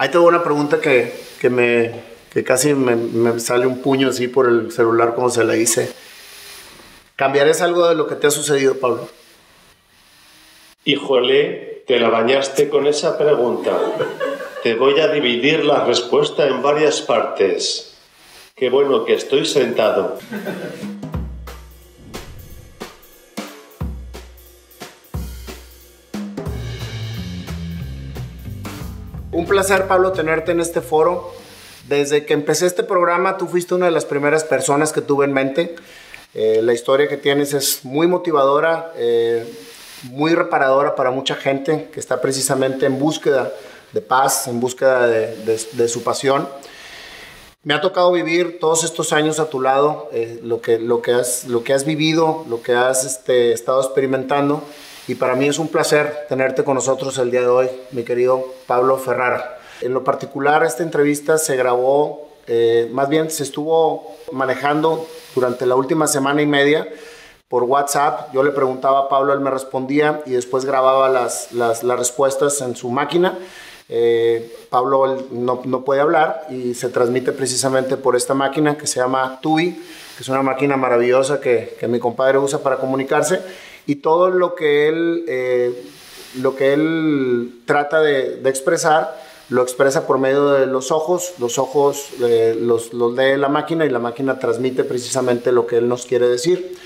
Ahí tengo una pregunta que, que me, que casi me, me, sale un puño así por el celular como se la hice. ¿Cambiarías algo de lo que te ha sucedido, Pablo? Híjole, te la bañaste con esa pregunta. Te voy a dividir la respuesta en varias partes. Qué bueno que estoy sentado. Un placer, Pablo, tenerte en este foro. Desde que empecé este programa, tú fuiste una de las primeras personas que tuve en mente. Eh, la historia que tienes es muy motivadora, eh, muy reparadora para mucha gente que está precisamente en búsqueda de paz, en búsqueda de, su pasión. Me ha tocado vivir todos estos años a tu lado, eh, lo, que, lo, que has, lo que has vivido, lo que has este, estado experimentando y para mí es un placer tenerte con nosotros el día de hoy, mi querido Pablo Ferrara. En lo particular, esta entrevista se grabó, eh, más bien se estuvo manejando durante la última semana y media por WhatsApp. Yo le preguntaba a Pablo, él me respondía y después grababa las, las, las respuestas en su máquina. Eh, Pablo no, no, puede hablar y se transmite precisamente por esta máquina que se llama Tubi, que es una máquina maravillosa que, que mi compadre usa para comunicarse y todo lo que él, eh, lo que él trata de, expresar lo expresa por medio de los ojos, los ojos eh, los, los lee la máquina y la máquina transmite precisamente lo que él nos quiere decir.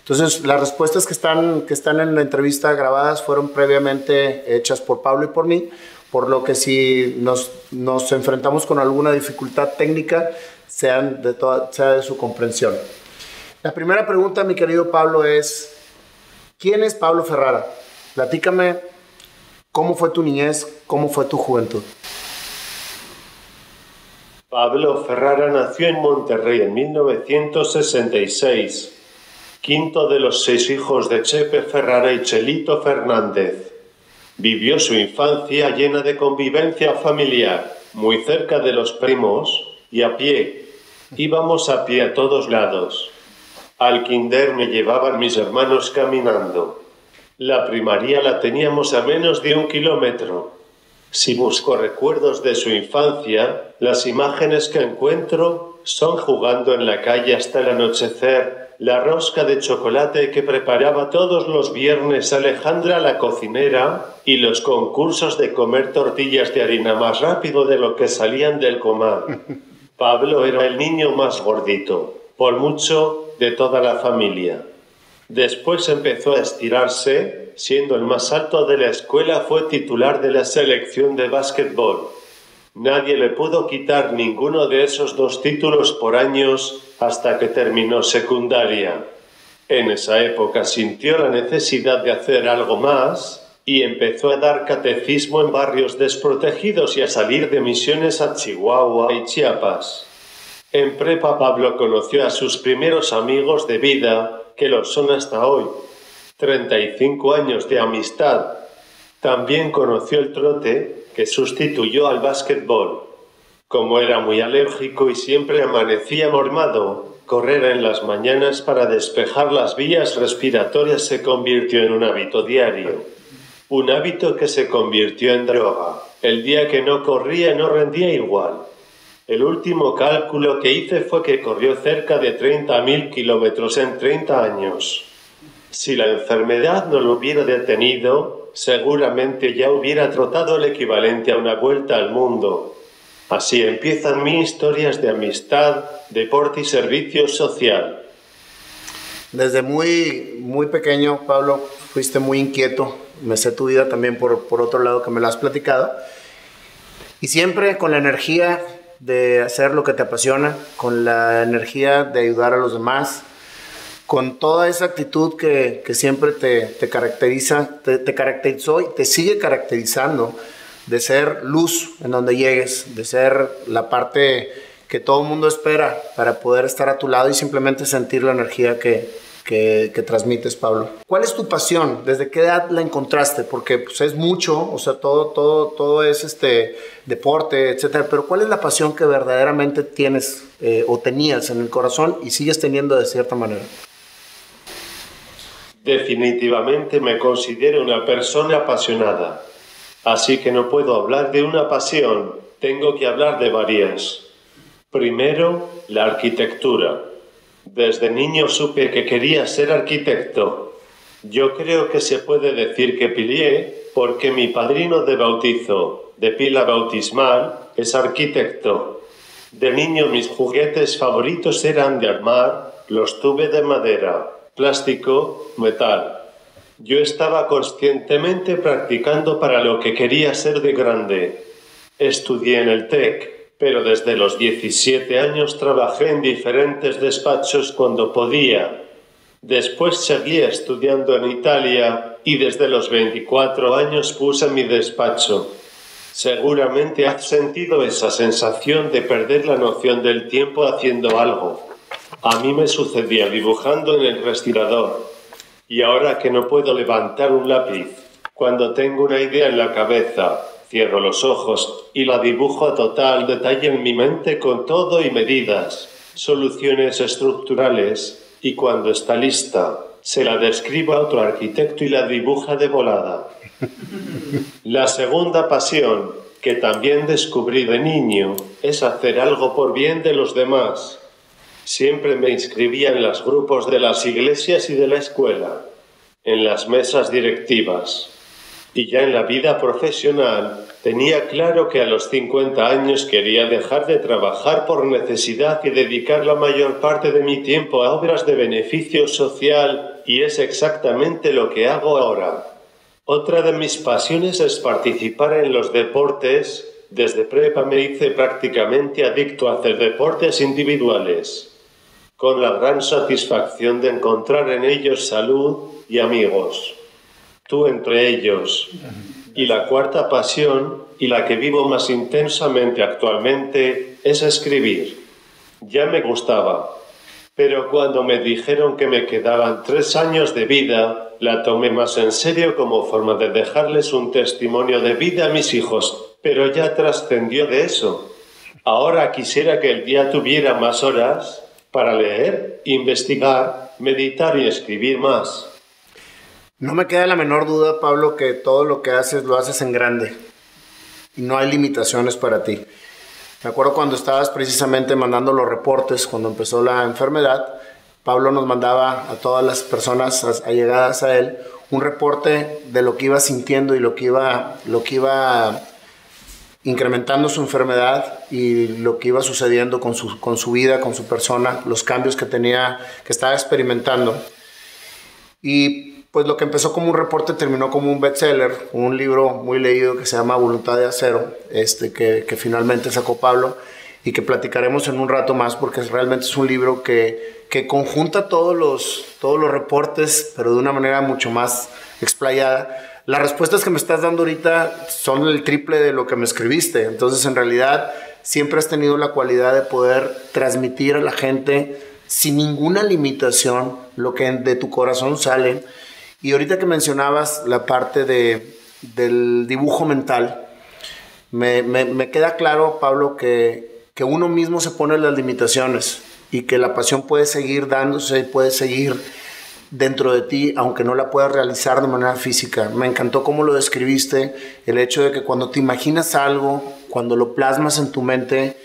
Entonces, las respuestas que están, que están en la entrevista grabadas fueron previamente hechas por Pablo y por mí, por lo que si nos, nos enfrentamos con alguna dificultad técnica, sean de toda, sea de su comprensión. La primera pregunta, mi querido Pablo, es, ¿Quién es Pablo Ferrara? Platícame cómo fue tu niñez, cómo fue tu juventud. Pablo Ferrara nació en Monterrey en 1966, quinto de los seis hijos de Chepe Ferrara y Chelito Fernández. Vivió su infancia llena de convivencia familiar, muy cerca de los primos y a pie. Íbamos a pie a todos lados. Al kinder me llevaban mis hermanos caminando. La primaria la teníamos a menos de un kilómetro. Si busco recuerdos de su infancia, las imágenes que encuentro son jugando en la calle hasta el anochecer, la rosca de chocolate que preparaba todos los viernes Alejandra la cocinera y los concursos de comer tortillas de harina más rápido de lo que salían del comal. Pablo era el niño más gordito, por mucho de toda la familia. Después empezó a estirarse, siendo el más alto de la escuela fue titular de la selección de básquetbol. Nadie le pudo quitar ninguno de esos dos títulos por años hasta que terminó secundaria. En esa época sintió la necesidad de hacer algo más y empezó a dar catecismo en barrios desprotegidos y a salir de misiones a Chihuahua y Chiapas. En prepa Pablo conoció a sus primeros amigos de vida, que lo son hasta hoy. 35 años de amistad. También conoció el trote, que sustituyó al básquetbol. Como era muy alérgico y siempre amanecía mormado, correr en las mañanas para despejar las vías respiratorias se convirtió en un hábito diario. Un hábito que se convirtió en droga. El día que no corría no rendía igual. El último cálculo que hice fue que corrió cerca de 30.000 kilómetros en 30 años. Si la enfermedad no lo hubiera detenido, seguramente ya hubiera trotado el equivalente a una vuelta al mundo. Así empiezan mis historias de amistad, deporte y servicio social. Desde muy, muy pequeño, Pablo, fuiste muy inquieto. Me sé tu vida también por, por otro lado que me lo has platicado. Y siempre con la energía de hacer lo que te apasiona, con la energía de ayudar a los demás, con toda esa actitud que, siempre te, caracteriza, te, te, caracterizó y te sigue caracterizando de ser luz en donde llegues, de ser la parte que todo el mundo espera para poder estar a tu lado y simplemente sentir la energía que, que, transmites, Pablo. ¿Cuál es tu pasión? ¿Desde qué edad la encontraste? Porque pues, es mucho, o sea, todo, todo, todo es este deporte, etcétera. Pero ¿cuál es la pasión que verdaderamente tienes eh, o tenías en el corazón y sigues teniendo de cierta manera? Definitivamente me considero una persona apasionada. Así que no puedo hablar de una pasión, tengo que hablar de varias. Primero, la arquitectura. Desde niño supe que quería ser arquitecto. Yo creo que se puede decir que pilié porque mi padrino de bautizo, de pila bautismal, es arquitecto. De niño mis juguetes favoritos eran de armar, los tuve de madera, plástico, metal. Yo estaba conscientemente practicando para lo que quería ser de grande. Estudié en el TEC, pero desde los 17 años trabajé en diferentes despachos cuando podía. Después seguí estudiando en Italia y desde los 24 años puse mi despacho. Seguramente has sentido esa sensación de perder la noción del tiempo haciendo algo. A mí me sucedía dibujando en el respirador. Y ahora que no puedo levantar un lápiz, cuando tengo una idea en la cabeza, Cierro los ojos y la dibujo a total detalle en mi mente con todo y medidas, soluciones estructurales, y cuando está lista, se la describo a otro arquitecto y la dibuja de volada. La segunda pasión, que también descubrí de niño, es hacer algo por bien de los demás. Siempre me inscribía en los grupos de las iglesias y de la escuela, en las mesas directivas y ya en la vida profesional tenía claro que a los 50 años quería dejar de trabajar por necesidad y dedicar la mayor parte de mi tiempo a obras de beneficio social y es exactamente lo que hago ahora. Otra de mis pasiones es participar en los deportes. Desde prepa me hice prácticamente adicto a hacer deportes individuales, con la gran satisfacción de encontrar en ellos salud y amigos tú entre ellos. Y la cuarta pasión, y la que vivo más intensamente actualmente, es escribir. Ya me gustaba, pero cuando me dijeron que me quedaban tres años de vida, la tomé más en serio como forma de dejarles un testimonio de vida a mis hijos, pero ya trascendió de eso. Ahora quisiera que el día tuviera más horas para leer, investigar, meditar y escribir más. No me queda la menor duda, Pablo, que todo lo que haces lo haces en grande y no hay limitaciones para ti. Me acuerdo cuando estabas precisamente mandando los reportes, cuando empezó la enfermedad, Pablo nos mandaba a todas las personas allegadas a él un reporte de lo que iba sintiendo y lo que iba, lo que iba incrementando su enfermedad y lo que iba sucediendo con su, con su vida, con su persona, los cambios que tenía, que estaba experimentando. Y pues lo que empezó como un reporte terminó como un bestseller, un libro muy leído que se llama Voluntad de Acero, este, que, finalmente sacó Pablo y que platicaremos en un rato más porque realmente es un libro que, que conjunta todos los, todos los reportes, pero de una manera mucho más explayada. Las respuestas que me estás dando ahorita son el triple de lo que me escribiste, entonces en realidad siempre has tenido la cualidad de poder transmitir a la gente sin ninguna limitación lo que de tu corazón sale y ahorita que mencionabas la parte de, del dibujo mental, me, me, queda claro, Pablo, que, que uno mismo se pone las limitaciones y que la pasión puede seguir dándose y puede seguir dentro de ti, aunque no la puedas realizar de manera física. Me encantó cómo lo describiste, el hecho de que cuando te imaginas algo, cuando lo plasmas en tu mente,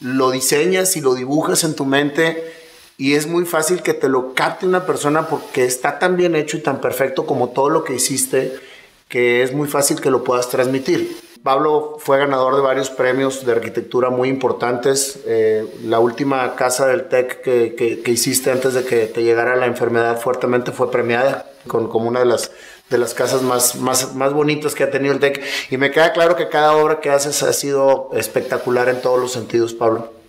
lo diseñas y lo dibujas en tu mente y es muy fácil que te lo capte una persona porque está tan bien hecho y tan perfecto como todo lo que hiciste que es muy fácil que lo puedas transmitir. Pablo fue ganador de varios premios de arquitectura muy importantes. Eh, la última casa del TEC que, que, hiciste antes de que te llegara la enfermedad fuertemente fue premiada con, como una de las, de las casas más, más, más bonitas que ha tenido el TEC. Y me queda claro que cada obra que haces ha sido espectacular en todos los sentidos, Pablo.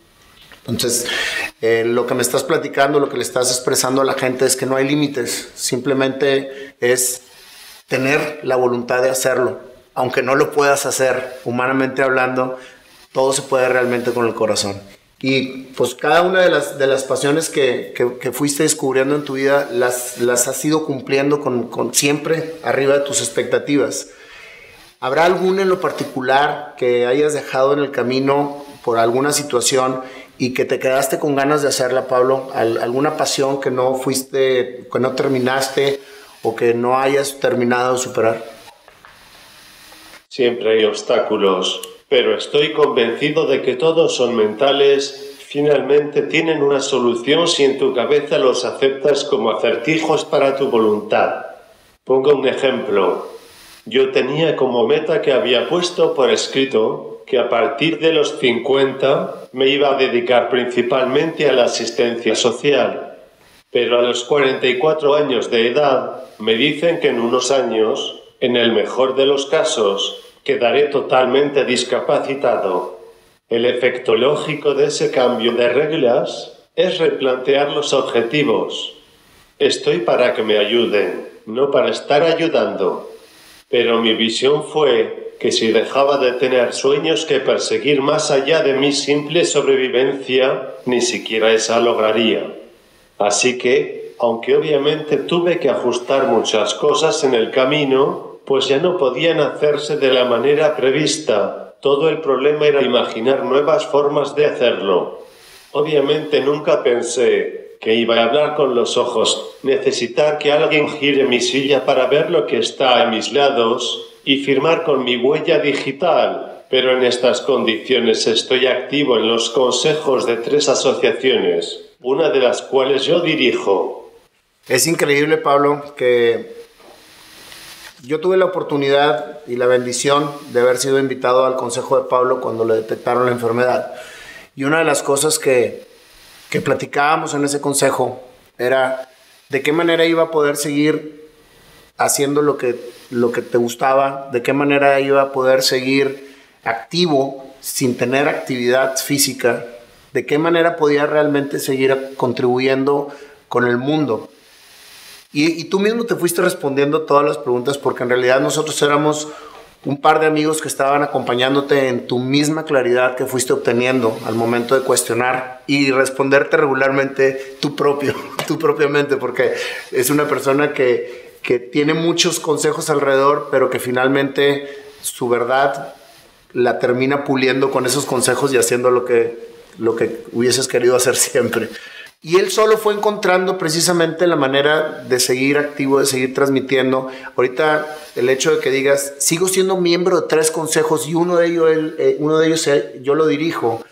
Entonces, eh, lo que me estás platicando, lo que le estás expresando a la gente es que no hay límites, simplemente es tener la voluntad de hacerlo, aunque no lo puedas hacer humanamente hablando, todo se puede realmente con el corazón. Y pues cada una de las, de las pasiones que, que, fuiste descubriendo en tu vida las, las has ido cumpliendo con, con siempre arriba de tus expectativas. ¿Habrá alguna en lo particular que hayas dejado en el camino por alguna situación y que te quedaste con ganas de hacerla, Pablo? ¿Alguna pasión que no fuiste, que no terminaste o que no hayas terminado de superar? Siempre hay obstáculos, pero estoy convencido de que todos son mentales, finalmente tienen una solución si en tu cabeza los aceptas como acertijos para tu voluntad. Pongo un ejemplo. Yo tenía como meta que había puesto por escrito que a partir de los 50 me iba a dedicar principalmente a la asistencia social. Pero a los 44 años de edad me dicen que en unos años, en el mejor de los casos, quedaré totalmente discapacitado. El efecto lógico de ese cambio de reglas es replantear los objetivos. Estoy para que me ayuden, no para estar ayudando. Pero mi visión fue que si dejaba de tener sueños que perseguir más allá de mi simple sobrevivencia, ni siquiera esa lograría. Así que, aunque obviamente tuve que ajustar muchas cosas en el camino, pues ya no podían hacerse de la manera prevista. Todo el problema era imaginar nuevas formas de hacerlo. Obviamente nunca pensé que iba a hablar con los ojos, necesitar que alguien gire mi silla para ver lo que está a mis lados y firmar con mi huella digital. Pero en estas condiciones estoy activo en los consejos de tres asociaciones, una de las cuales yo dirijo. Es increíble, Pablo, que yo tuve la oportunidad y la bendición de haber sido invitado al consejo de Pablo cuando le detectaron la enfermedad. Y una de las cosas que, que platicábamos en ese consejo era de qué manera iba a poder seguir haciendo lo que, lo que te gustaba, de qué manera iba a poder seguir activo sin tener actividad física, de qué manera podía realmente seguir contribuyendo con el mundo. Y, tú mismo te fuiste respondiendo todas las preguntas porque en realidad nosotros éramos un par de amigos que estaban acompañándote en tu misma claridad que fuiste obteniendo al momento de cuestionar y responderte regularmente tú propio, tú propiamente, porque es una persona que, que tiene muchos consejos alrededor, pero que finalmente su verdad la termina puliendo con esos consejos y haciendo lo que, lo que hubieses querido hacer siempre. Y él solo fue encontrando precisamente la manera de seguir activo, de seguir transmitiendo. Ahorita el hecho de que digas, sigo siendo miembro de tres consejos y uno de ellos, eh, uno de ellos eh, yo lo dirijo,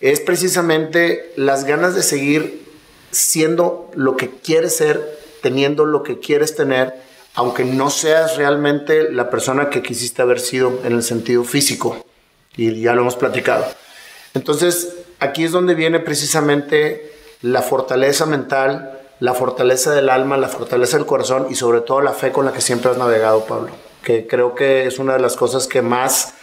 es precisamente las ganas de seguir siendo lo que quieres ser, teniendo lo que quieres tener, aunque no seas realmente la persona que quisiste haber sido en el sentido físico. Y ya lo hemos platicado. Entonces, aquí es donde viene precisamente la fortaleza mental, la fortaleza del alma, la fortaleza del corazón y sobre todo la fe con la que siempre has navegado, Pablo, que creo que es una de las cosas que más,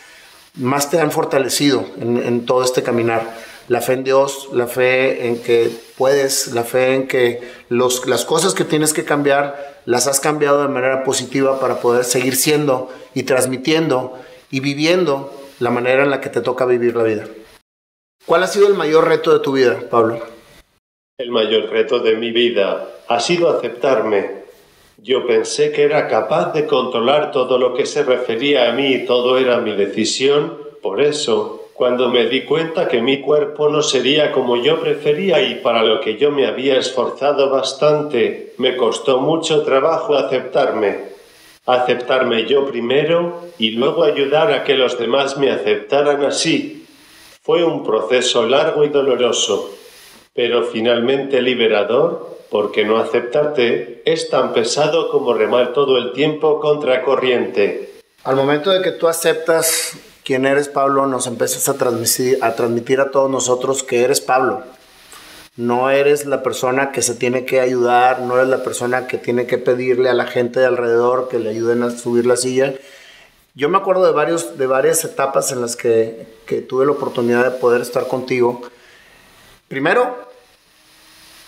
más te han fortalecido en, todo este caminar. La fe en Dios, la fe en que puedes, la fe en que los, las cosas que tienes que cambiar las has cambiado de manera positiva para poder seguir siendo y transmitiendo y viviendo la manera en la que te toca vivir la vida. ¿Cuál ha sido el mayor reto de tu vida, Pablo? El mayor reto de mi vida ha sido aceptarme. Yo pensé que era capaz de controlar todo lo que se refería a mí y todo era mi decisión. Por eso, cuando me di cuenta que mi cuerpo no sería como yo prefería y para lo que yo me había esforzado bastante, me costó mucho trabajo aceptarme. Aceptarme yo primero y luego ayudar a que los demás me aceptaran así. Fue un proceso largo y doloroso pero finalmente liberador, porque no aceptarte es tan pesado como remar todo el tiempo contra corriente. Al momento de que tú aceptas quién eres Pablo, nos empiezas a transmitir, a transmitir a todos nosotros que eres Pablo. No eres la persona que se tiene que ayudar, no eres la persona que tiene que pedirle a la gente de alrededor que le ayuden a subir la silla. Yo me acuerdo de, varios, de varias etapas en las que, que tuve la oportunidad de poder estar contigo Primero,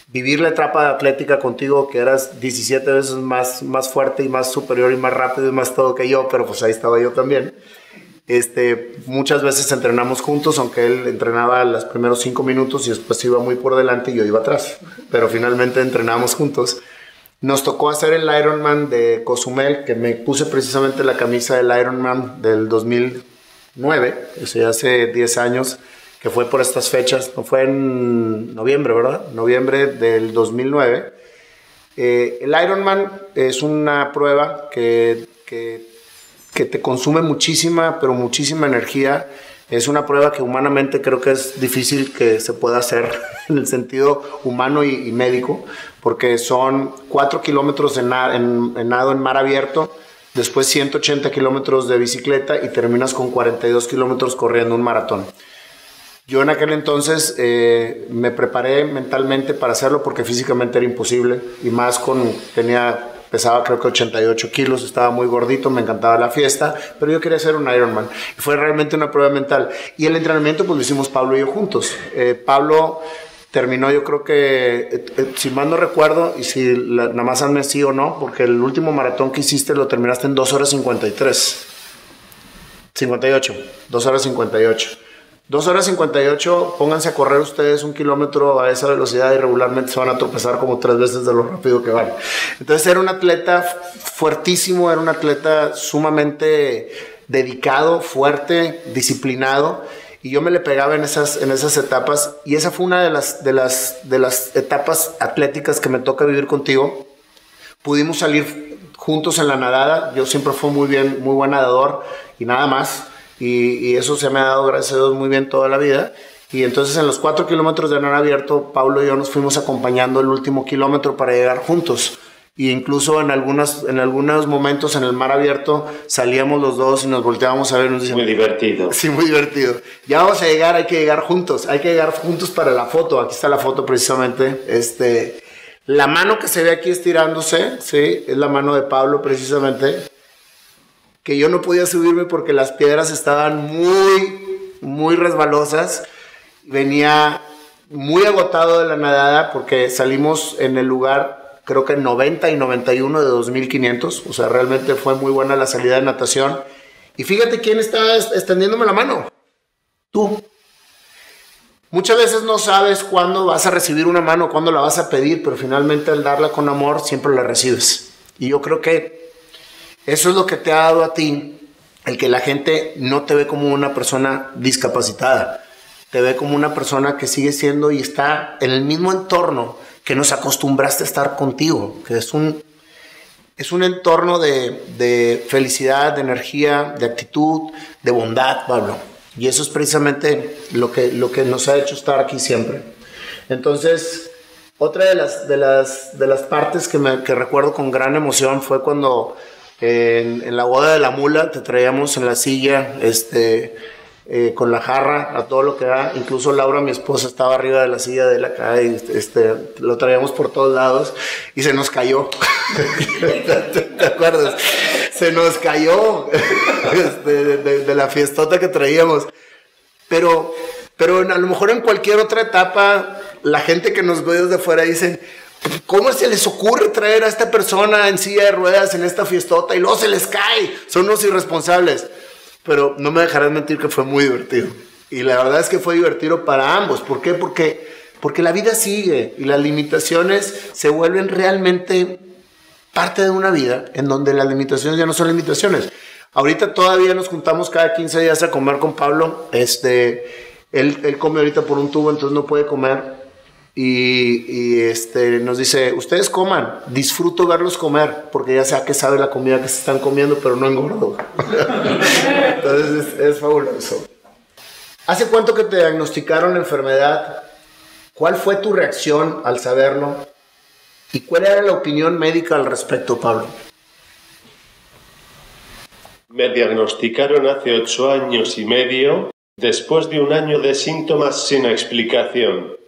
vivir la etapa atlética contigo, que eras 17 veces más, más fuerte y más superior y más rápido y más todo que yo, pero pues ahí estaba yo también. Este, muchas veces entrenamos juntos, aunque él entrenaba los primeros cinco minutos y después iba muy por delante y yo iba atrás, pero finalmente entrenamos juntos. Nos tocó hacer el Ironman de Cozumel, que me puse precisamente la camisa del Ironman del 2009, eso hace 10 años que fue por estas fechas, no fue en noviembre, ¿verdad? Noviembre del 2009. Eh, el Ironman es una prueba que, que te consume muchísima, pero muchísima energía. Es una prueba que humanamente creo que es difícil que se pueda hacer en el sentido humano y, médico, porque son 4 kilómetros en, en, nado en mar abierto, después 180 kilómetros de bicicleta y terminas con 42 kilómetros corriendo un maratón. Yo en aquel entonces eh, me preparé mentalmente para hacerlo porque físicamente era imposible y más con, tenía, pesaba creo que 88 kilos, estaba muy gordito, me encantaba la fiesta, pero yo quería ser un Ironman fue realmente una prueba mental. Y el entrenamiento pues lo hicimos Pablo y yo juntos. Eh, Pablo terminó yo creo que, eh, si mal no recuerdo, y si nada más hazme sí o no, porque el último maratón que hiciste lo terminaste en 2 horas 53. 58, 2 horas 58. 2 horas 58, pónganse a correr ustedes un kilómetro a esa velocidad y regularmente se van a tropezar como tres veces de lo rápido que van. Entonces era un atleta fuertísimo, era un atleta sumamente dedicado, fuerte, disciplinado y yo me le pegaba en esas, en esas etapas y esa fue una de las, de, las, de las etapas atléticas que me toca vivir contigo. Pudimos salir juntos en la nadada, yo siempre fui muy bien, muy buen nadador y nada más y, eso se me ha dado, gracias a Dios, muy bien toda la vida. Y entonces en los cuatro kilómetros de mar abierto, Pablo y yo nos fuimos acompañando el último kilómetro para llegar juntos. Y incluso en, algunas, en algunos momentos en el mar abierto salíamos los dos y nos volteábamos a ver. Nos muy divertido. Sí, muy divertido. Ya vamos a llegar, hay que llegar juntos. Hay que llegar juntos para la foto. Aquí está la foto precisamente. Este, la mano que se ve aquí estirándose, sí, es la mano de Pablo precisamente que yo no podía subirme porque las piedras estaban muy, muy resbalosas. Venía muy agotado de la nadada porque salimos en el lugar, creo que 90 y 91 de 2500. O sea, realmente fue muy buena la salida de natación. Y fíjate quién está extendiéndome la mano. Tú. Muchas veces no sabes cuándo vas a recibir una mano, cuándo la vas a pedir, pero finalmente al darla con amor siempre la recibes. Y yo creo que eso es lo que te ha dado a ti el que la gente no te ve como una persona discapacitada, te ve como una persona que sigue siendo y está en el mismo entorno que nos acostumbraste a estar contigo, que es un, es un entorno de, felicidad, de energía, de actitud, de bondad, Pablo. Y eso es precisamente lo que, lo que nos ha hecho estar aquí siempre. Entonces, otra de las, de las, de las partes que, me, que recuerdo con gran emoción fue cuando en, la boda de la mula te traíamos en la silla, este, eh, con la jarra, a todo lo que da. Incluso Laura, mi esposa, estaba arriba de la silla de la acá y este, lo traíamos por todos lados y se nos cayó. ¿Te, acuerdas? Se nos cayó este, de, la fiestota que traíamos. Pero, pero a lo mejor en cualquier otra etapa, la gente que nos ve desde fuera dice, ¿Cómo se les ocurre traer a esta persona en silla de ruedas en esta fiestota y luego se les cae? Son unos irresponsables. Pero no me dejarás mentir que fue muy divertido. Y la verdad es que fue divertido para ambos. ¿Por qué? Porque, porque la vida sigue y las limitaciones se vuelven realmente parte de una vida en donde las limitaciones ya no son limitaciones. Ahorita todavía nos juntamos cada 15 días a comer con Pablo. Este, él, él come ahorita por un tubo, entonces no puede comer y, este, nos dice, ustedes coman, disfruto verlos comer, porque ya sea que sabe la comida que se están comiendo, pero no engordo. Entonces es, fabuloso. ¿Hace cuánto que te diagnosticaron la enfermedad? ¿Cuál fue tu reacción al saberlo? ¿Y cuál era la opinión médica al respecto, Pablo? Me diagnosticaron hace ocho años y medio, después de un año de síntomas sin explicación.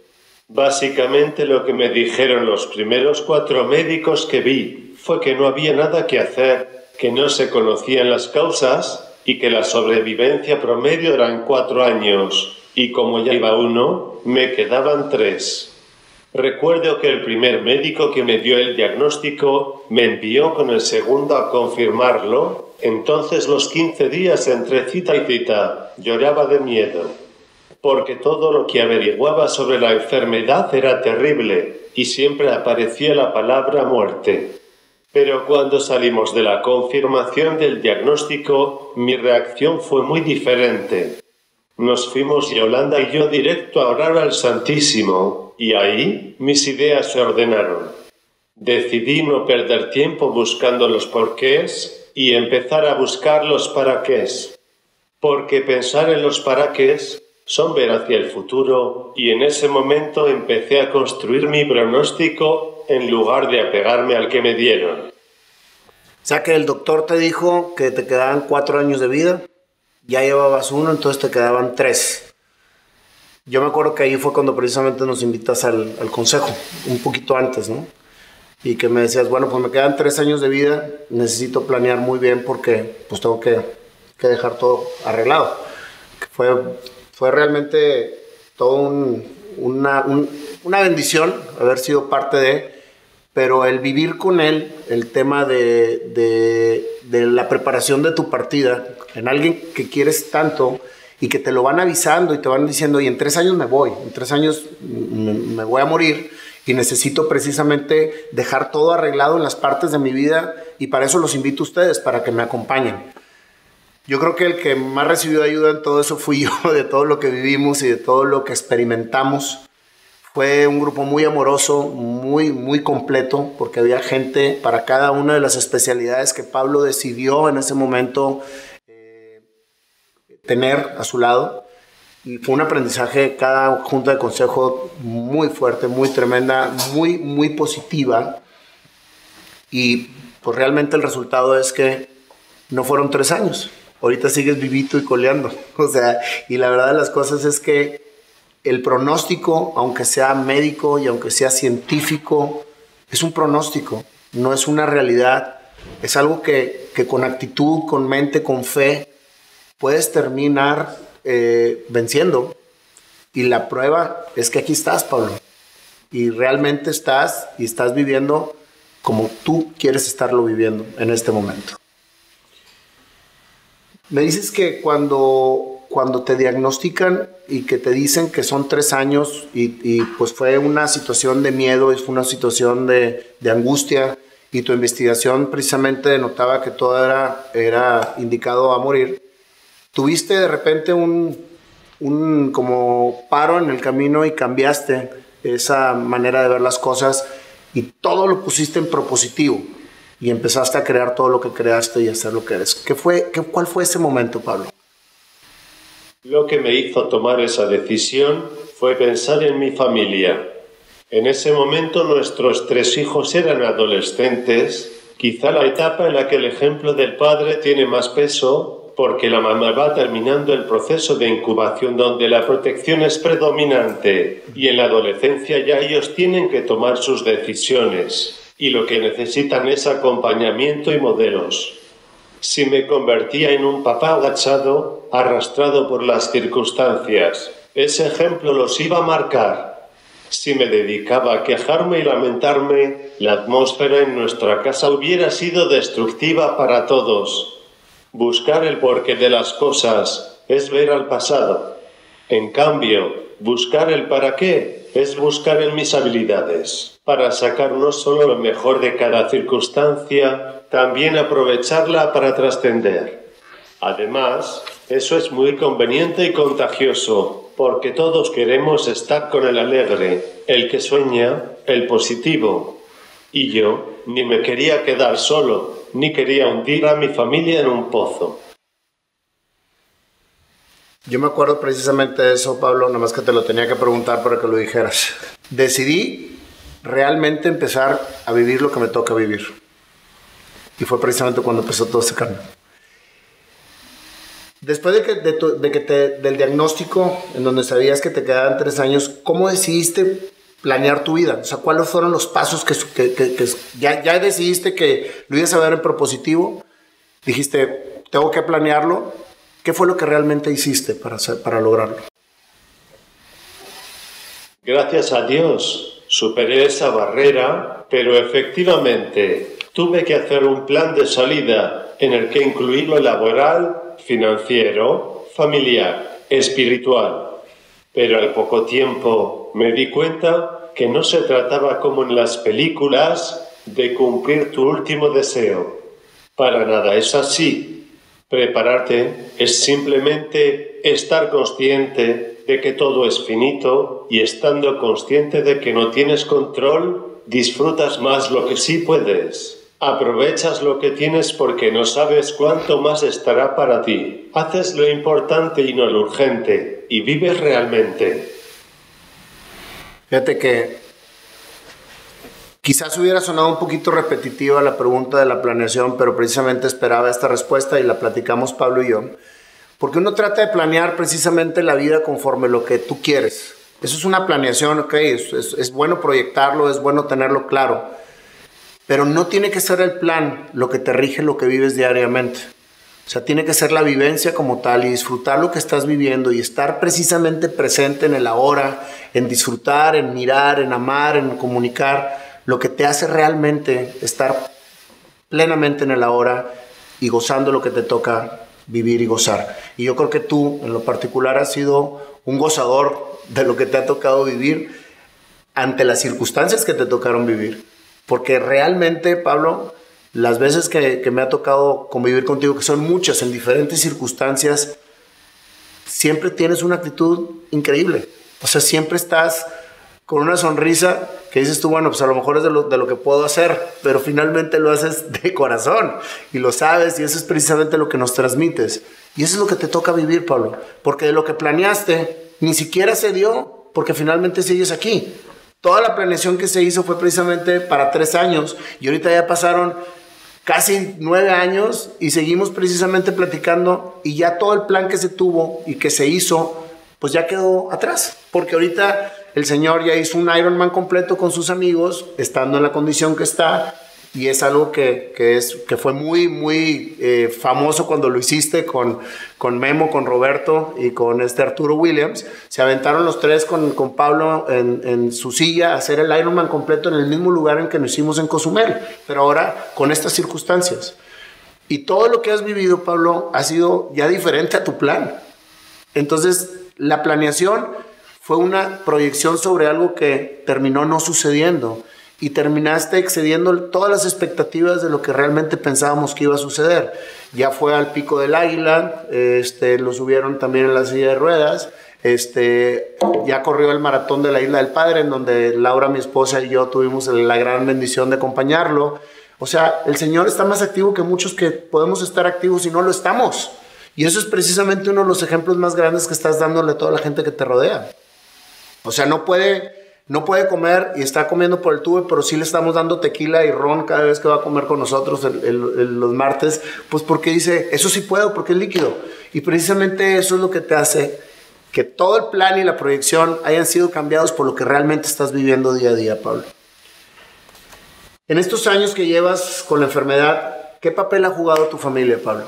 Básicamente lo que me dijeron los primeros cuatro médicos que vi fue que no había nada que hacer, que no se conocían las causas y que la sobrevivencia promedio eran cuatro años. Y como ya iba uno, me quedaban tres. Recuerdo que el primer médico que me dio el diagnóstico me envió con el segundo a confirmarlo, entonces los 15 días entre cita y cita lloraba de miedo porque todo lo que averiguaba sobre la enfermedad era terrible y siempre aparecía la palabra muerte. Pero cuando salimos de la confirmación del diagnóstico, mi reacción fue muy diferente. Nos fuimos Yolanda y yo directo a orar al Santísimo, y ahí mis ideas se ordenaron. Decidí no perder tiempo buscando los porqués y empezar a buscar los paraqués. Porque pensar en los paraqués son ver hacia el futuro y en ese momento empecé a construir mi pronóstico en lugar de apegarme al que me dieron. O sea que el doctor te dijo que te quedaban cuatro años de vida, ya llevabas uno, entonces te quedaban tres. Yo me acuerdo que ahí fue cuando precisamente nos invitas al, consejo, un poquito antes, ¿no? y que me decías, bueno, pues me quedan tres años de vida, necesito planear muy bien porque pues tengo que, que dejar todo arreglado. Fue, fue realmente todo una, una bendición haber sido parte de, pero el vivir con él, el tema de, de, la preparación de tu partida, en alguien que quieres tanto, y que te lo van avisando y te van diciendo, y en tres años me voy, en tres años me voy a morir, y necesito precisamente dejar todo arreglado en las partes de mi vida y para eso los invito a ustedes, para que me acompañen. Yo creo que el que más recibió ayuda en todo eso fui yo, de todo lo que vivimos y de todo lo que experimentamos. Fue un grupo muy amoroso, muy, muy completo, porque había gente para cada una de las especialidades que Pablo decidió en ese momento eh, tener a su lado y fue un aprendizaje, cada junta de consejo muy fuerte, muy tremenda, muy, muy positiva. Y pues realmente el resultado es que no fueron tres años. Ahorita sigues vivito y coleando. O sea, y la verdad de las cosas es que el pronóstico, aunque sea médico y aunque sea científico, es un pronóstico, no es una realidad. Es algo que, que con actitud, con mente, con fe, puedes terminar eh, venciendo. Y la prueba es que aquí estás, Pablo. Y realmente estás y estás viviendo como tú quieres estarlo viviendo en este momento. Me dices que cuando, cuando te diagnostican y que te dicen que son tres años y, pues fue una situación de miedo, fue una situación de, de, angustia y tu investigación precisamente denotaba que todo era, era indicado a morir, tuviste de repente un, un como paro en el camino y cambiaste esa manera de ver las cosas y todo lo pusiste en propositivo y empezaste a crear todo lo que creaste y hacer lo que eres. ¿Qué fue, qué, ¿Cuál fue ese momento, Pablo? Lo que me hizo tomar esa decisión fue pensar en mi familia. En ese momento nuestros tres hijos eran adolescentes, quizá la etapa en la que el ejemplo del padre tiene más peso porque la mamá va terminando el proceso de incubación donde la protección es predominante y en la adolescencia ya ellos tienen que tomar sus decisiones y lo que necesitan es acompañamiento y modelos. Si me convertía en un papá agachado, arrastrado por las circunstancias, ese ejemplo los iba a marcar. Si me dedicaba a quejarme y lamentarme, la atmósfera en nuestra casa hubiera sido destructiva para todos Buscar el porqué de las cosas es ver al pasado. En cambio, buscar el para qué es buscar en mis habilidades, para sacar no solo lo mejor de cada circunstancia, también aprovecharla para trascender. Además, eso es muy conveniente y contagioso, porque todos queremos estar con el alegre, el que sueña, el positivo. Y yo ni me quería quedar solo, ni quería hundir a mi familia en un pozo. Yo me acuerdo precisamente de eso, Pablo, nada más que te lo tenía que preguntar para que lo dijeras. Decidí realmente empezar a vivir lo que me toca vivir. Y fue precisamente cuando empezó todo ese cambio. Después de que, de, te, del diagnóstico, en donde sabías que te quedaban tres años, ¿cómo decidiste planear tu vida? O sea, ¿cuáles fueron los pasos que, ya, ya, decidiste que lo ibas a ver en propositivo? Dijiste, tengo que planearlo. ¿Qué fue lo que realmente hiciste para, para lograrlo? Gracias a Dios superé esa barrera, pero efectivamente tuve que hacer un plan de salida en el que incluí lo laboral, financiero, familiar, espiritual. Pero al poco tiempo me di cuenta que no se trataba como en las películas de cumplir tu último deseo. Para nada es así. Prepararte es simplemente estar consciente de que todo es finito y estando consciente de que no tienes control, disfrutas más lo que sí puedes. Aprovechas lo que tienes porque no sabes cuánto más estará para ti. Haces lo importante y no lo urgente y vives realmente. Fíjate que quizás hubiera sonado un poquito repetitiva la pregunta de la planeación, pero precisamente esperaba esta respuesta y la platicamos Pablo y yo. Porque uno trata de planear precisamente la vida conforme lo que tú quieres. Eso es una planeación, ok, es, es bueno proyectarlo, es bueno tenerlo claro pero no tiene que ser el plan lo que te rige lo que vives diariamente. O sea, tiene que ser la vivencia como tal y disfrutar lo que estás viviendo y estar precisamente presente en el ahora, en disfrutar, en mirar, en amar, en comunicar, lo que te hace realmente estar plenamente en el ahora y gozando lo que te toca vivir y gozar. Y yo creo que tú, en lo particular, has sido un gozador de lo que te ha tocado vivir ante las circunstancias que te tocaron vivir. Porque realmente, Pablo, las veces que, me ha tocado convivir contigo, que son muchas en diferentes circunstancias, siempre tienes una actitud increíble. O sea, siempre estás con una sonrisa que dices tú, bueno, pues a lo mejor es de lo, de lo, que puedo hacer, pero finalmente lo haces de corazón y lo sabes y eso es precisamente lo que nos transmites. Y eso es lo que te toca vivir, Pablo, porque de lo que planeaste ni siquiera se dio porque finalmente sigues aquí. Toda la planeación que se hizo fue precisamente para tres años y ahorita ya pasaron casi nueve años y seguimos precisamente platicando y ya todo el plan que se tuvo y que se hizo, pues ya quedó atrás, porque ahorita el señor ya hizo un Ironman completo con sus amigos, estando en la condición que está, y es algo que, es, que fue muy, muy eh, famoso cuando lo hiciste con, con Memo, con Roberto y con este Arturo Williams. Se aventaron los tres con, con Pablo en, en, su silla a hacer el Ironman completo en el mismo lugar en que lo hicimos en Cozumel, pero ahora con estas circunstancias. Y todo lo que has vivido, Pablo, ha sido ya diferente a tu plan. Entonces, la planeación fue una proyección sobre algo que terminó no sucediendo y terminaste excediendo todas las expectativas de lo que realmente pensábamos que iba a suceder. Ya fue al pico del águila, este, lo subieron también en la silla de ruedas, este, ya corrió el maratón de la Isla del Padre, en donde Laura, mi esposa y yo tuvimos la gran bendición de acompañarlo. O sea, el Señor está más activo que muchos que podemos estar activos y no lo estamos. Y eso es precisamente uno de los ejemplos más grandes que estás dándole a toda la gente que te rodea. O sea, no puede no puede comer y está comiendo por el tubo, pero sí le estamos dando tequila y ron cada vez que va a comer con nosotros los martes, pues porque dice, eso sí puedo, porque es líquido. Y precisamente eso es lo que te hace que todo el plan y la proyección hayan sido cambiados por lo que realmente estás viviendo día a día, Pablo. En estos años que llevas con la enfermedad, ¿qué papel ha jugado tu familia, Pablo?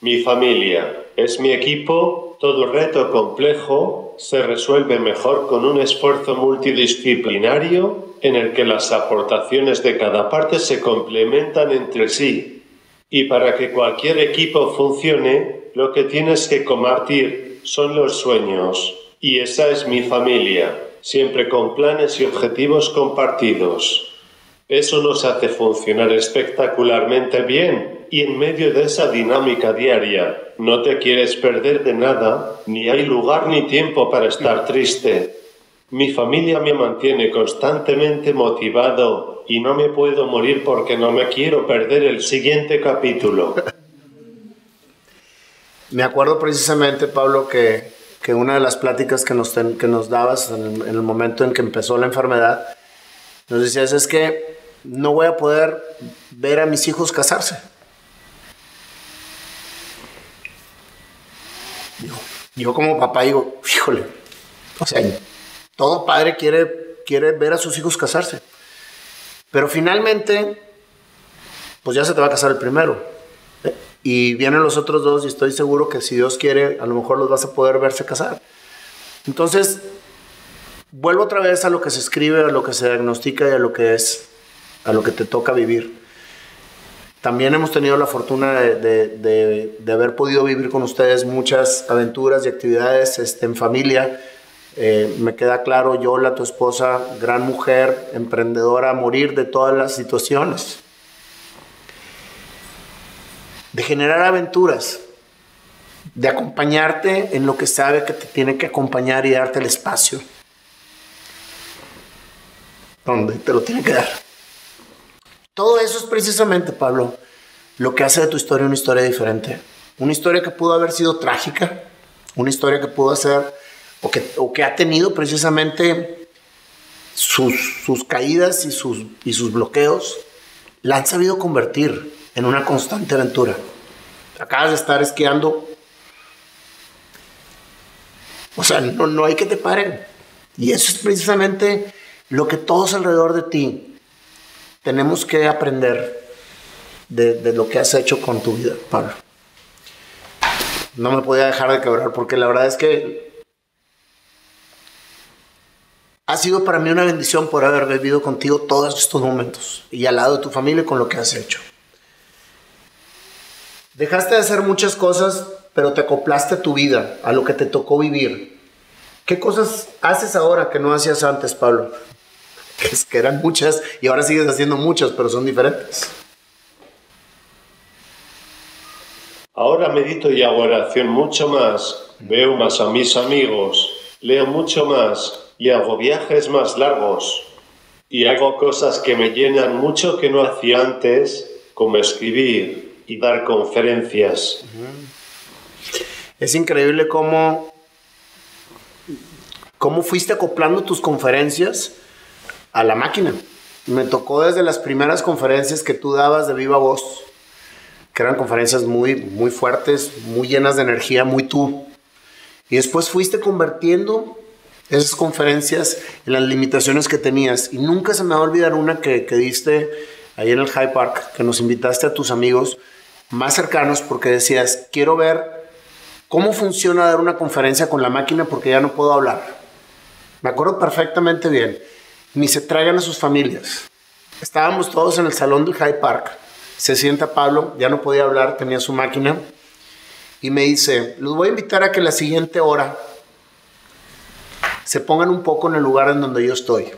Mi familia es mi equipo, todo reto complejo se resuelve mejor con un esfuerzo multidisciplinario en el que las aportaciones de cada parte se complementan entre sí. Y para que cualquier equipo funcione, lo que tienes que compartir son los sueños. Y esa es mi familia, siempre con planes y objetivos compartidos. Eso nos hace funcionar espectacularmente bien y en medio de esa dinámica diaria no te quieres perder de nada, ni hay lugar ni tiempo para estar triste. Mi familia me mantiene constantemente motivado y no me puedo morir porque no me quiero perder el siguiente capítulo. Me acuerdo precisamente, Pablo, que, que una de las pláticas que nos, que nos dabas en el momento en que empezó la enfermedad, nos decías es que no voy a poder ver a mis hijos casarse. Yo como papá digo, híjole, o sea, todo padre quiere, quiere ver a sus hijos casarse. Pero finalmente, pues ya se te va a casar el primero. ¿eh? Y vienen los otros dos y estoy seguro que si Dios quiere, a lo mejor los vas a poder verse casar. Entonces, vuelvo otra vez a lo que se escribe, a lo que se diagnostica y a lo que es, a lo que te toca vivir. También hemos tenido la fortuna de, haber podido vivir con ustedes muchas aventuras y actividades este, en familia. Eh, me queda claro, Yola, tu esposa, gran mujer, emprendedora, morir de todas las situaciones. De generar aventuras, de acompañarte en lo que sabe que te tiene que acompañar y darte el espacio. donde te lo tiene que dar. Todo eso es precisamente, Pablo, lo que hace de tu historia una historia diferente. Una historia que pudo haber sido trágica, una historia que pudo ser, o que, ha tenido precisamente sus, caídas y sus, y sus bloqueos, la han sabido convertir en una constante aventura. Acabas de estar esquiando. O sea, no, no hay que te paren. Y eso es precisamente lo que todos alrededor de ti tenemos que aprender de, lo que has hecho con tu vida, Pablo. No me podía dejar de quebrar porque la verdad es que ha sido para mí una bendición por haber vivido contigo todos estos momentos y al lado de tu familia con lo que has hecho. Dejaste de hacer muchas cosas, pero te acoplaste a tu vida, a lo que te tocó vivir. ¿Qué cosas haces ahora que no hacías antes, Pablo? Que, que eran muchas y ahora sigues haciendo muchas, pero son diferentes. Ahora medito y hago oración mucho más, veo más a mis amigos, leo mucho más y hago viajes más largos. Y hago cosas que me llenan mucho que no hacía antes, como escribir y dar conferencias. Es increíble cómo, cómo fuiste acoplando tus conferencias a la máquina. Me tocó desde las primeras conferencias que tú dabas de viva voz que eran conferencias muy, muy fuertes, muy llenas de energía, muy tú. Y después fuiste convirtiendo esas conferencias en las limitaciones que tenías. Y nunca se me va a olvidar una que, que diste ahí en el High Park, que nos invitaste a tus amigos más cercanos porque decías, quiero ver cómo funciona dar una conferencia con la máquina porque ya no puedo hablar. Me acuerdo perfectamente bien. Ni se traigan a sus familias. Estábamos todos en el salón del High Park se sienta Pablo, ya no podía hablar, tenía su máquina, y me dice, los voy a invitar a que la siguiente hora se pongan un poco en el lugar en donde yo estoy.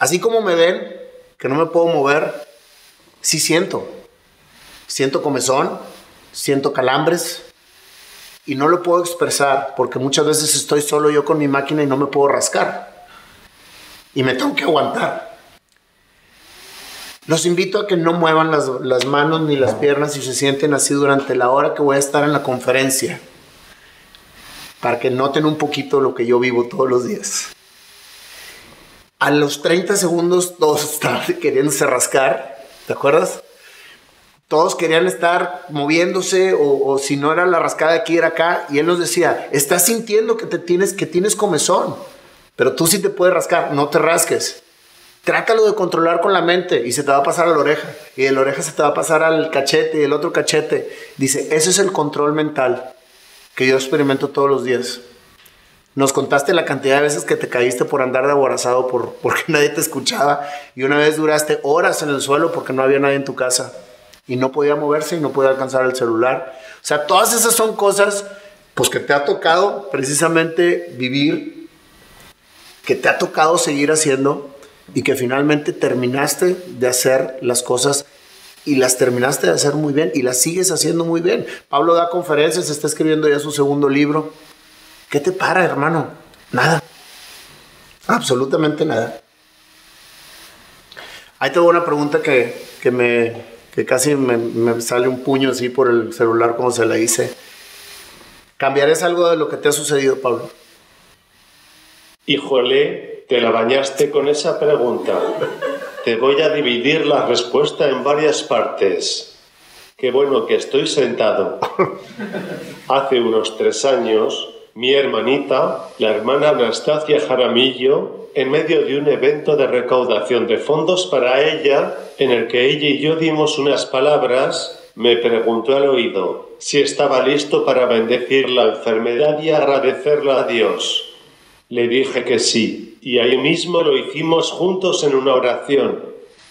Así como me ven, que no me puedo mover, sí siento. Siento comezón, siento calambres y no lo puedo expresar porque muchas veces estoy solo yo con mi máquina y no me puedo rascar. Y me tengo que aguantar. Los invito a que no muevan las, manos ni las piernas y se sienten así durante la hora que voy a estar en la conferencia, para que noten un poquito lo que yo vivo todos los días. A los 30 segundos todos estaban queriéndose rascar, ¿te acuerdas? Todos querían estar moviéndose o, o, si no era la rascada aquí era acá y él nos decía, estás sintiendo que te tienes que tienes comezón, pero tú sí te puedes rascar, no te rasques. Trátalo de controlar con la mente y se te va a pasar a la oreja. Y de la oreja se te va a pasar al cachete y el otro cachete. Dice, ese es el control mental que yo experimento todos los días. Nos contaste la cantidad de veces que te caíste por andar de aborazado por, porque nadie te escuchaba. Y una vez duraste horas en el suelo porque no había nadie en tu casa. Y no podía moverse y no podía alcanzar el celular. O sea, todas esas son cosas pues que te ha tocado precisamente vivir, que te ha tocado seguir haciendo y que finalmente terminaste de hacer las cosas y las terminaste de hacer muy bien y las sigues haciendo muy bien. Pablo da conferencias, está escribiendo ya su segundo libro. ¿Qué te para, hermano? Nada. Absolutamente nada. Ahí tengo una pregunta que, que me, que casi me, me, sale un puño así por el celular como se la hice. ¿Cambiarías algo de lo que te ha sucedido, Pablo? Híjole, te la bañaste con esa pregunta. Te voy a dividir la respuesta en varias partes. Qué bueno que estoy sentado. Hace unos tres años, mi hermanita, la hermana Anastasia Jaramillo, en medio de un evento de recaudación de fondos para ella, en el que ella y yo dimos unas palabras, me preguntó al oído si estaba listo para bendecir la enfermedad y agradecerla a Dios. Le dije que sí, y ahí mismo lo hicimos juntos en una oración.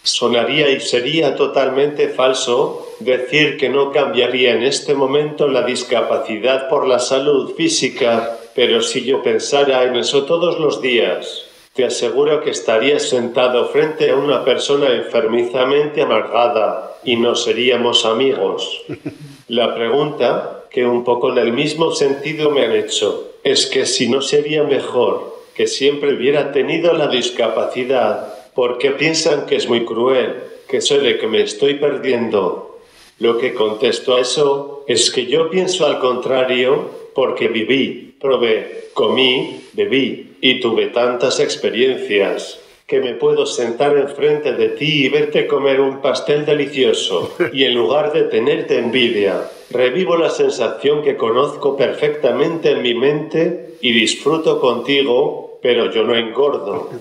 Sonaría y sería totalmente falso decir que no cambiaría en este momento la discapacidad por la salud física, pero si yo pensara en eso todos los días, te aseguro que estaría sentado frente a una persona enfermizamente amargada y no seríamos amigos. La pregunta, que un poco en el mismo sentido me han hecho, es que si no sería mejor que siempre hubiera tenido la discapacidad porque piensan que es muy cruel, que soy de que me estoy perdiendo. Lo que contesto a eso es que yo pienso al contrario porque viví, probé, comí, bebí y tuve tantas experiencias que me puedo sentar enfrente de ti y verte comer un pastel delicioso y en lugar de tenerte envidia, revivo la sensación que conozco perfectamente en mi mente y disfruto contigo, pero yo no engordo.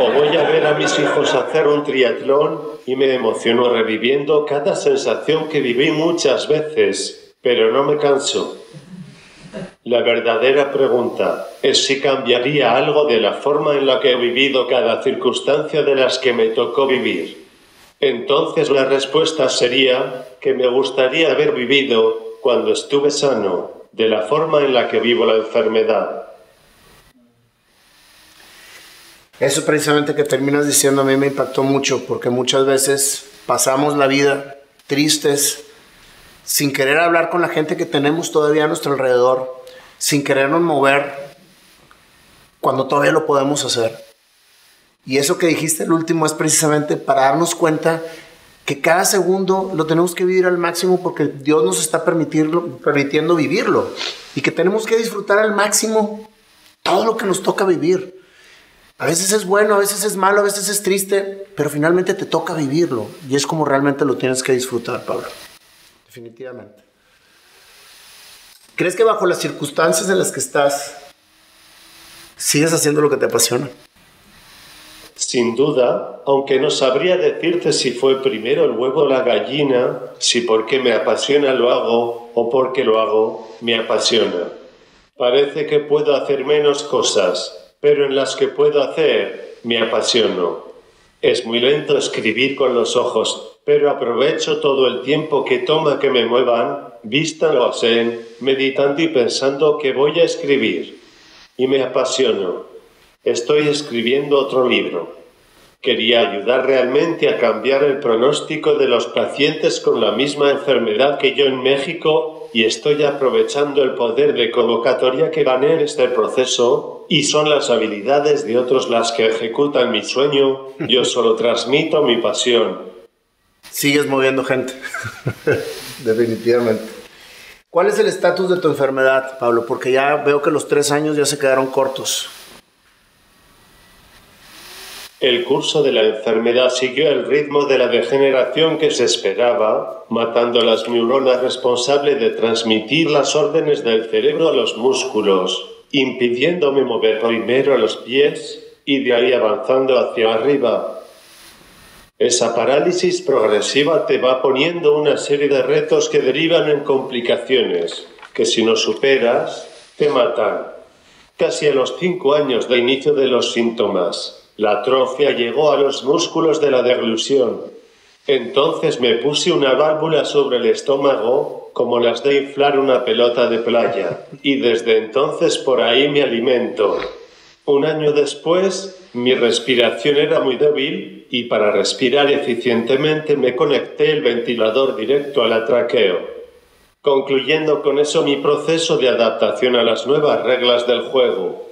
O voy a ver a mis hijos hacer un triatlón y me emociono reviviendo cada sensación que viví muchas veces, pero no me canso. La verdadera pregunta es si cambiaría algo de la forma en la que he vivido cada circunstancia de las que me tocó vivir. Entonces la respuesta sería que me gustaría haber vivido cuando estuve sano de la forma en la que vivo la enfermedad. Eso precisamente que terminas diciendo a mí me impactó mucho porque muchas veces pasamos la vida tristes, sin querer hablar con la gente que tenemos todavía a nuestro alrededor, sin querernos mover cuando todavía lo podemos hacer. Y eso que dijiste el último es precisamente para darnos cuenta que cada segundo lo tenemos que vivir al máximo porque Dios nos está permitiendo vivirlo y que tenemos que disfrutar al máximo todo lo que nos toca vivir. A veces es bueno, a veces es malo, a veces es triste, pero finalmente te toca vivirlo y es como realmente lo tienes que disfrutar, Pablo. Definitivamente. ¿Crees que bajo las circunstancias en las que estás, sigues haciendo lo que te apasiona? Sin duda, aunque no sabría decirte si fue primero el huevo o la gallina, si porque me apasiona lo hago o porque lo hago me apasiona. Parece que puedo hacer menos cosas, pero en las que puedo hacer me apasiono. Es muy lento escribir con los ojos, pero aprovecho todo el tiempo que toma que me muevan, vistan o hacen, meditando y pensando que voy a escribir. Y me apasiono. Estoy escribiendo otro libro. Quería ayudar realmente a cambiar el pronóstico de los pacientes con la misma enfermedad que yo en México y estoy aprovechando el poder de convocatoria que gané en este proceso y son las habilidades de otros las que ejecutan mi sueño. Yo solo transmito mi pasión. Sigues moviendo gente, definitivamente. ¿Cuál es el estatus de tu enfermedad, Pablo? Porque ya veo que los tres años ya se quedaron cortos. El curso de la enfermedad siguió el ritmo de la degeneración que se esperaba, matando las neuronas responsables de transmitir las órdenes del cerebro a los músculos, impidiéndome mover primero los pies y de ahí avanzando hacia arriba esa parálisis progresiva te va poniendo una serie de retos que derivan en complicaciones, que si no superas, te matan. Casi a los cinco años de inicio de los síntomas, la atrofia llegó a los músculos de la deglusión. Entonces me puse una válvula sobre el estómago, como las de inflar una pelota de playa, y desde entonces por ahí me alimento. Un año después, mi respiración era muy débil y para respirar eficientemente me conecté el ventilador directo al atraqueo, concluyendo con eso mi proceso de adaptación a las nuevas reglas del juego,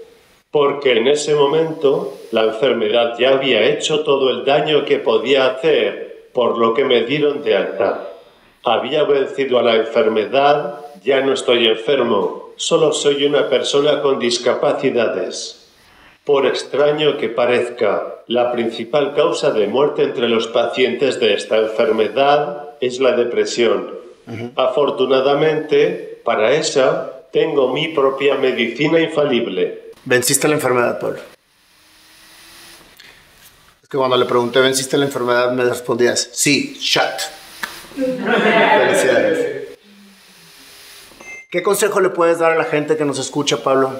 porque en ese momento la enfermedad ya había hecho todo el daño que podía hacer, por lo que me dieron de alta. Había vencido a la enfermedad, ya no estoy enfermo, solo soy una persona con discapacidades. Por extraño que parezca, la principal causa de muerte entre los pacientes de esta enfermedad es la depresión. Afortunadamente, para esa, tengo mi propia medicina infalible. ¿Venciste la enfermedad, Pablo? Es que cuando le pregunté, ¿venciste la enfermedad? Me respondías, sí, shut. Felicidades. ¿Qué consejo le puedes dar a la gente que nos escucha, Pablo,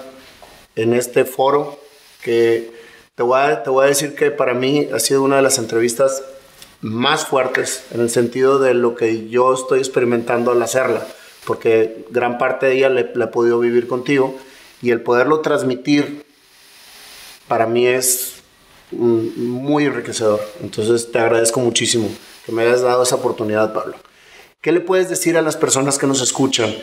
en este foro que te voy, a, te voy a decir que para mí ha sido una de las entrevistas más fuertes en el sentido de lo que yo estoy experimentando al hacerla, porque gran parte de ella la he podido vivir contigo y el poderlo transmitir para mí es muy enriquecedor. Entonces te agradezco muchísimo que me hayas dado esa oportunidad, Pablo. ¿Qué le puedes decir a las personas que nos escuchan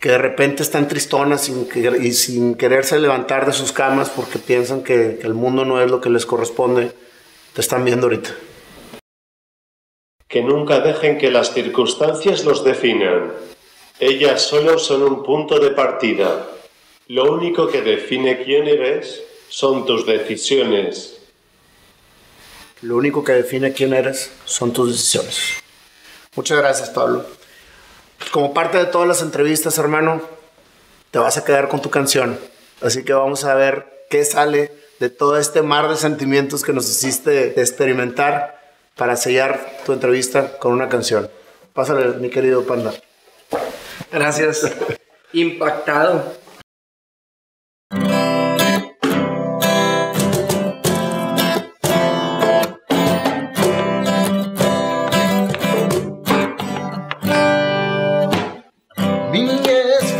que de repente están tristonas y sin quererse levantar de sus camas porque piensan que, que el mundo no es lo que les corresponde, te están viendo ahorita. Que nunca dejen que las circunstancias los definan. Ellas solo son un punto de partida. Lo único que define quién eres son tus decisiones. Lo único que define quién eres son tus decisiones. Muchas gracias, Pablo. Como parte de todas las entrevistas, hermano, te vas a quedar con tu canción. Así que vamos a ver qué sale de todo este mar de sentimientos que nos hiciste experimentar para sellar tu entrevista con una canción. Pásale, mi querido Panda. Gracias. Impactado.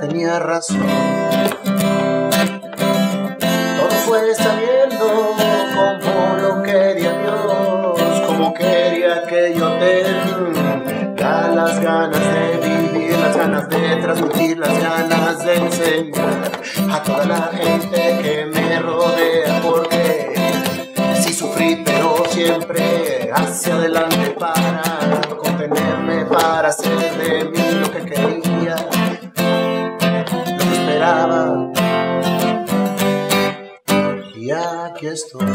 tenía razón. Todo fue saliendo como lo quería Dios, como quería que yo tenga las ganas de vivir, las ganas de transmitir, las ganas de enseñar a toda la gente que me rodea, porque si sufrí, pero siempre hacia adelante para hacer de mí lo que quería y aquí estoy.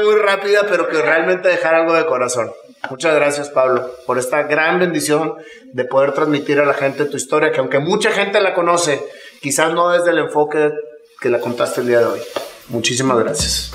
Muy rápida, pero que realmente dejar algo de corazón. Muchas gracias, Pablo, por esta gran bendición de poder transmitir a la gente tu historia, que aunque mucha gente la conoce, quizás no desde el enfoque que la contaste el día de hoy. Muchísimas gracias.